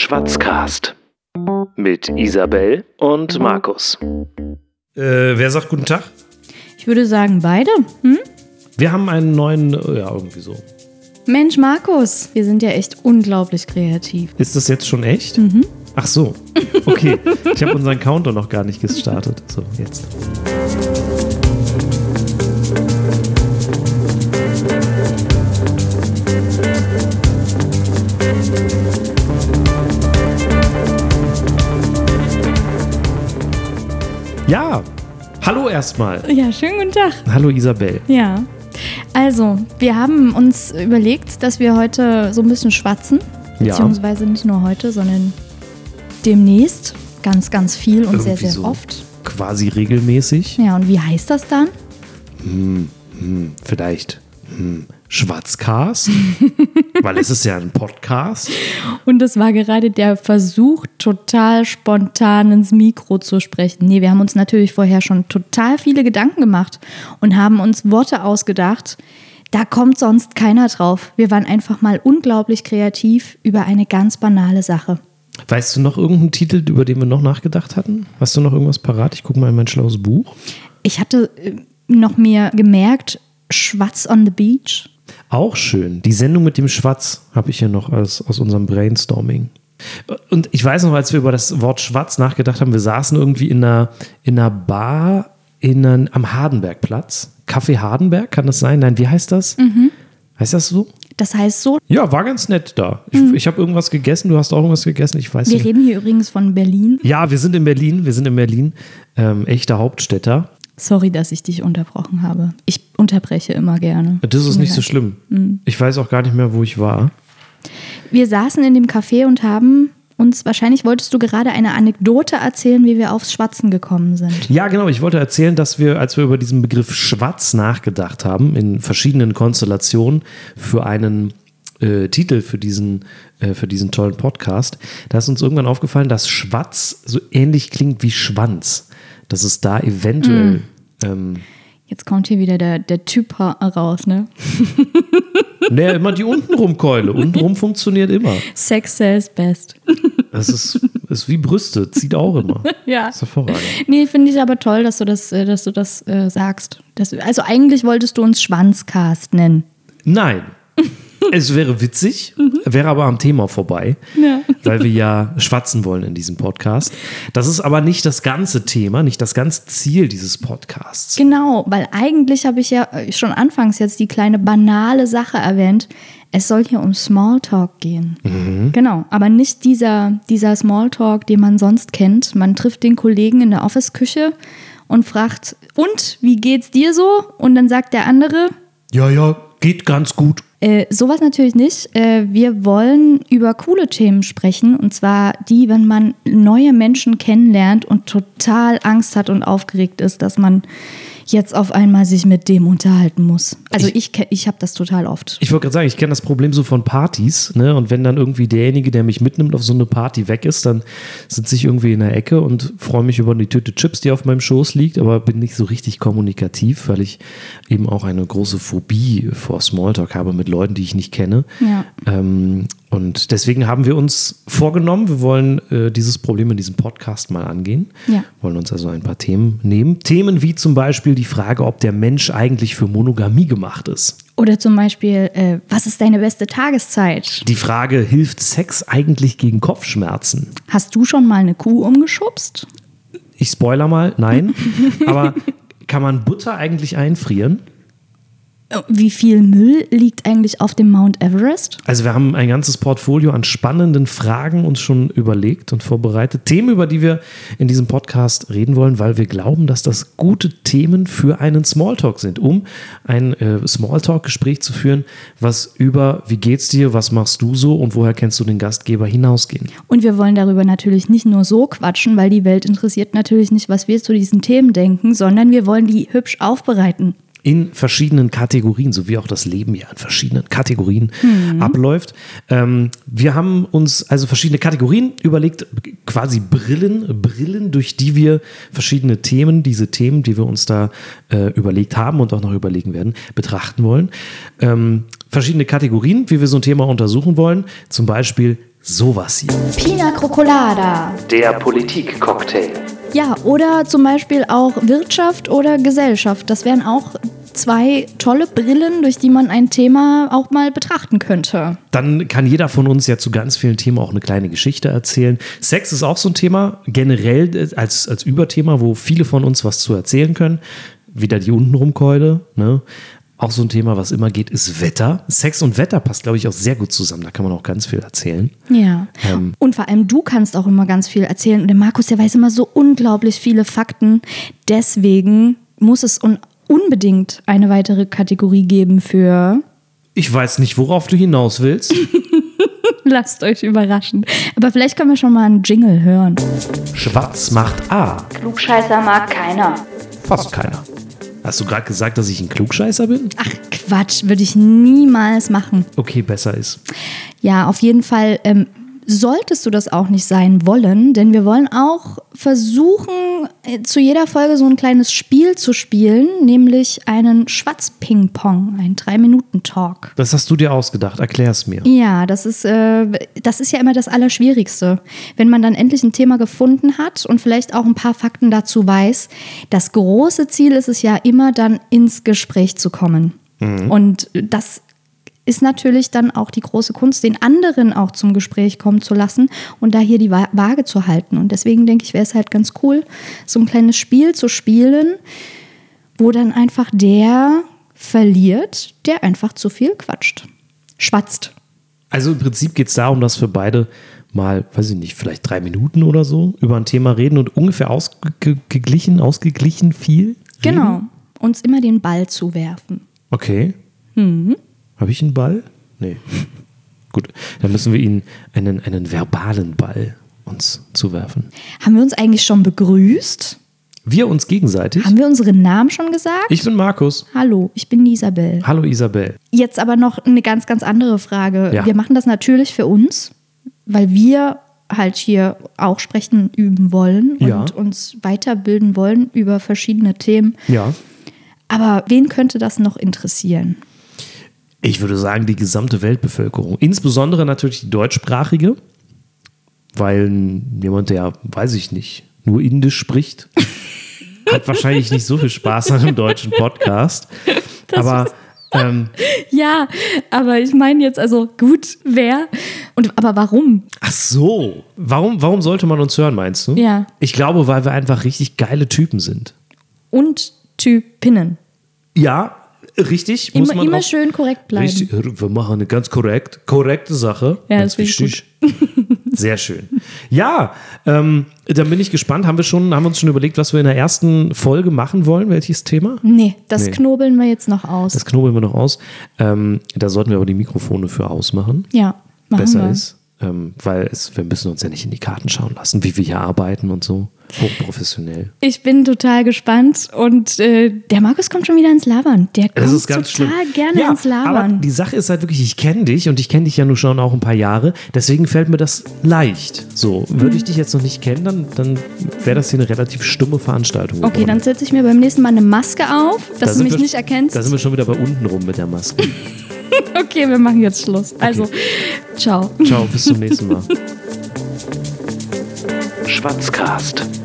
Schwatzcast mit Isabel und Markus. Äh, wer sagt guten Tag? Ich würde sagen, beide. Hm? Wir haben einen neuen, ja, irgendwie so. Mensch, Markus, wir sind ja echt unglaublich kreativ. Ist das jetzt schon echt? Ach so. Okay. ich habe unseren Counter noch gar nicht gestartet. So, jetzt. Ja, hallo erstmal. Ja, schönen guten Tag. Hallo Isabel. Ja. Also, wir haben uns überlegt, dass wir heute so ein bisschen schwatzen. Ja. Beziehungsweise nicht nur heute, sondern demnächst. Ganz, ganz viel und sehr, Irgendwie sehr so. oft. Quasi regelmäßig. Ja, und wie heißt das dann? Hm, vielleicht hm, Schwarzcast, weil es ist ja ein Podcast. Und das war gerade der Versuch, total spontan ins Mikro zu sprechen. Nee, wir haben uns natürlich vorher schon total viele Gedanken gemacht und haben uns Worte ausgedacht. Da kommt sonst keiner drauf. Wir waren einfach mal unglaublich kreativ über eine ganz banale Sache. Weißt du noch irgendeinen Titel, über den wir noch nachgedacht hatten? Hast du noch irgendwas parat? Ich gucke mal in mein schlaues Buch. Ich hatte äh, noch mir gemerkt, Schwatz on the Beach. Auch schön. Die Sendung mit dem Schwatz habe ich hier noch als, aus unserem Brainstorming. Und ich weiß noch, als wir über das Wort Schwatz nachgedacht haben, wir saßen irgendwie in einer, in einer Bar in einer, am Hardenbergplatz. Café Hardenberg, kann das sein? Nein, wie heißt das? Heißt das so? Das heißt so, Ja, war ganz nett da. Ich, ich habe irgendwas gegessen, du hast auch irgendwas gegessen, ich weiß wir nicht. reden hier übrigens von Berlin. Ja, wir sind in Berlin, wir sind in Berlin, ähm, echter Hauptstädter. Sorry, dass ich dich unterbrochen habe. Ich unterbreche immer gerne. Das ist nicht so schlimm. Ich weiß auch gar nicht mehr, wo ich war. Wir saßen in dem Café und haben uns, wahrscheinlich wolltest du gerade eine Anekdote erzählen, wie wir aufs Schwatzen gekommen sind. Ja, genau. Ich wollte erzählen, dass wir, als wir über diesen Begriff Schwatz nachgedacht haben, in verschiedenen Konstellationen für einen äh, Titel für diesen, äh, für diesen tollen Podcast, da ist uns irgendwann aufgefallen, dass Schwatz so ähnlich klingt wie Schwanz. Dass es da eventuell. Ähm, Jetzt kommt hier wieder der, der Typ ra- raus, ne? naja, immer die untenrum Keule. Untenrum funktioniert immer. Sex sells best. Das ist, ist wie Brüste, zieht auch immer. Ja. Das ist hervorragend. Nee, finde ich aber toll, dass du das, äh, dass du das äh, sagst. Das, also eigentlich wolltest du uns Schwanzcast nennen. Nein. Es wäre witzig, wäre aber am Thema vorbei, Ja. weil wir ja schwatzen wollen in diesem Podcast. Das ist aber nicht das ganze Thema, nicht das ganze Ziel dieses Podcasts. Genau, weil eigentlich habe ich ja äh, schon anfangs jetzt die kleine banale Sache erwähnt. Es soll hier um Smalltalk gehen. Genau, aber nicht dieser, dieser Smalltalk, den man sonst kennt. Man trifft den Kollegen in der Office-Küche und fragt, und, wie geht's dir so? Und dann sagt der andere, Ja, ja, geht ganz gut. Äh, sowas natürlich nicht. Äh, wir wollen über coole Themen sprechen. Und zwar die, wenn man neue Menschen kennenlernt und total Angst hat und aufgeregt ist, dass man jetzt auf einmal sich mit dem unterhalten muss. Also ich, ich, ich habe das total oft. Ich wollte gerade sagen, ich kenne das Problem so von Partys, ne? Und wenn dann irgendwie derjenige, der mich mitnimmt, auf so eine Party weg ist, dann sitze ich irgendwie in der Ecke und freue mich über die Tüte Chips, die auf meinem Schoß liegt, aber bin nicht so richtig kommunikativ, weil ich eben auch eine große Phobie vor Smalltalk habe mit Leuten, die ich nicht kenne. Ja. Ähm, und deswegen haben wir uns vorgenommen, wir wollen äh, dieses Problem in diesem Podcast mal angehen. Ja. Wollen uns also ein paar Themen nehmen. Themen wie zum Beispiel die Frage, ob der Mensch eigentlich für Monogamie gemacht ist. Oder zum Beispiel, äh, was ist deine beste Tageszeit? Die Frage, hilft Sex eigentlich gegen Kopfschmerzen? Hast du schon mal eine Kuh umgeschubst? Ich spoiler mal, nein. Aber kann man Butter eigentlich einfrieren? Wie viel Müll liegt eigentlich auf dem Mount Everest? Also wir haben ein ganzes Portfolio an spannenden Fragen uns schon überlegt und vorbereitet. Themen, über die wir in diesem Podcast reden wollen, weil wir glauben, dass das gute Themen für einen Smalltalk sind, um ein äh, Smalltalk-Gespräch zu führen, was über wie geht's dir, was machst du so und woher kennst du den Gastgeber hinausgehen. Und wir wollen darüber natürlich nicht nur so quatschen, weil die Welt interessiert natürlich nicht, was wir zu diesen Themen denken, sondern wir wollen die hübsch aufbereiten. In verschiedenen Kategorien, so wie auch das Leben ja in verschiedenen Kategorien abläuft. Ähm, wir haben uns also verschiedene Kategorien überlegt, quasi Brillen, Brillen, durch die wir verschiedene Themen, diese Themen, die wir uns da äh, überlegt haben und auch noch überlegen werden, betrachten wollen. Ähm, verschiedene Kategorien, wie wir so ein Thema untersuchen wollen. Zum Beispiel sowas hier. Pina Crocolada. Der Politikcocktail. Ja, oder zum Beispiel auch Wirtschaft oder Gesellschaft. Das wären auch zwei tolle Brillen, durch die man ein Thema auch mal betrachten könnte. Dann kann jeder von uns ja zu ganz vielen Themen auch eine kleine Geschichte erzählen. Sex ist auch so ein Thema, generell äh, als, als Überthema, wo viele von uns was zu erzählen können. Wieder die Untenrumkeule, ne? Auch so ein Thema, was immer geht, ist Wetter. Sex und Wetter passt, glaube ich, auch sehr gut zusammen. Da kann man auch ganz viel erzählen. Ja. Ähm. und vor allem du kannst auch immer ganz viel erzählen. Und der Markus, der weiß immer so unglaublich viele Fakten. Deswegen muss es unbedingt eine weitere Kategorie geben für Ich weiß nicht, worauf du hinaus willst. Lasst euch überraschen. Aber vielleicht können wir schon mal einen Jingle hören. Schwarz macht A. Klugscheißer mag keiner. Fast keiner. Hast du gerade gesagt, dass ich ein Klugscheißer bin? Ach Quatsch, würde ich niemals machen. Okay, besser ist. Ja, auf jeden Fall ähm, solltest du das auch nicht sein wollen, denn wir wollen auch versuchen, äh, zu jeder Folge so ein kleines Spiel zu spielen, nämlich einen Schwatz-Ping-Pong, ein Drei-Minuten-Talk. Das hast du dir ausgedacht. Erklär's mir. Ja, das ist, äh, das ist ja immer das Allerschwierigste. Wenn man dann endlich ein Thema gefunden hat und vielleicht auch ein paar Fakten dazu weiß. Das große Ziel ist es ja immer dann ins Gespräch zu kommen. Und das ist natürlich dann auch die große Kunst, den anderen auch zum Gespräch kommen zu lassen und da hier die Wa- Waage zu halten. Und deswegen denke ich, wäre es halt ganz cool, so ein kleines Spiel zu spielen, wo dann einfach der verliert, der einfach zu viel quatscht. Schwatzt. Also im Prinzip geht es darum, dass wir beide mal, weiß ich nicht, vielleicht drei Minuten oder so über ein Thema reden und ungefähr ausgeglichen, ausgeglichen viel. Genau. Uns immer den Ball zuwerfen. Okay. Habe ich einen Ball? Nee. Gut, dann müssen wir ihnen einen, einen verbalen Ball uns zuwerfen. Haben wir uns eigentlich schon begrüßt? Wir uns gegenseitig. Haben wir unseren Namen schon gesagt? Ich bin Markus. Hallo, ich bin Isabel. Hallo Isabel. Jetzt aber noch eine ganz, ganz andere Frage. Ja. Wir machen das natürlich für uns, weil wir halt hier auch sprechen üben wollen und Ja. uns weiterbilden wollen über verschiedene Themen. Ja. Aber wen könnte das noch interessieren? Ich würde sagen, die gesamte Weltbevölkerung. Insbesondere natürlich die deutschsprachige, weil jemand, der, weiß ich nicht, nur Indisch spricht, hat wahrscheinlich nicht so viel Spaß an einem deutschen Podcast. Aber ähm, Ja, aber ich meine jetzt also gut, wer und aber warum? ach so, warum, warum sollte man uns hören, meinst du? Ja. Ich glaube, weil wir einfach richtig geile Typen sind. Und Typinnen. Ja, richtig. muss Immer, man immer auch- schön korrekt bleiben. Richtig, wir machen eine ganz korrekt, korrekte Sache. Ja, ganz das wichtig. Sehr schön. Ja, ähm, dann bin ich gespannt. Haben wir schon, haben wir uns schon überlegt, was wir in der ersten Folge machen wollen? Welches Thema? Nee, das Nee. knobeln wir jetzt noch aus. Das knobeln wir noch aus. Ähm, da sollten wir aber die Mikrofone für ausmachen. ja, machen Besser wir. ist. Ähm, weil es, wir müssen uns ja nicht in die Karten schauen lassen, wie wir hier arbeiten und so. Hochprofessionell. Ich bin total gespannt und äh, der Markus kommt schon wieder ins Labern. Der kommt total schlimm. gerne ja, ins Aber Labern. die Sache ist halt wirklich, ich kenne dich und ich kenne dich ja nur schon auch ein paar Jahre. Deswegen fällt mir das leicht. So, würde ich dich jetzt noch nicht kennen, dann, dann wäre das hier eine relativ stumme Veranstaltung. Okay, dann setze ich mir beim nächsten Mal eine Maske auf, Da dass du sind mich wir- nicht erkennst. Da sind wir schon wieder bei unten rum mit der Maske. Okay, wir machen jetzt Schluss. Also, ciao. Ciao, bis zum nächsten Mal. Schwatzcast.